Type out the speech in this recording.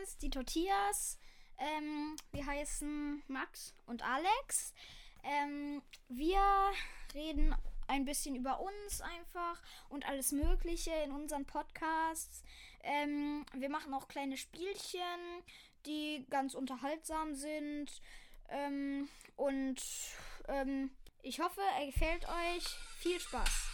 uns, die Tortillas. Ähm, wir heißen Max und Alex. Ähm, wir reden ein bisschen über uns einfach und alles Mögliche in unseren Podcasts. Ähm, wir machen auch kleine Spielchen, die ganz unterhaltsam sind. Ähm, und ähm, ich hoffe, er gefällt euch. Viel Spaß.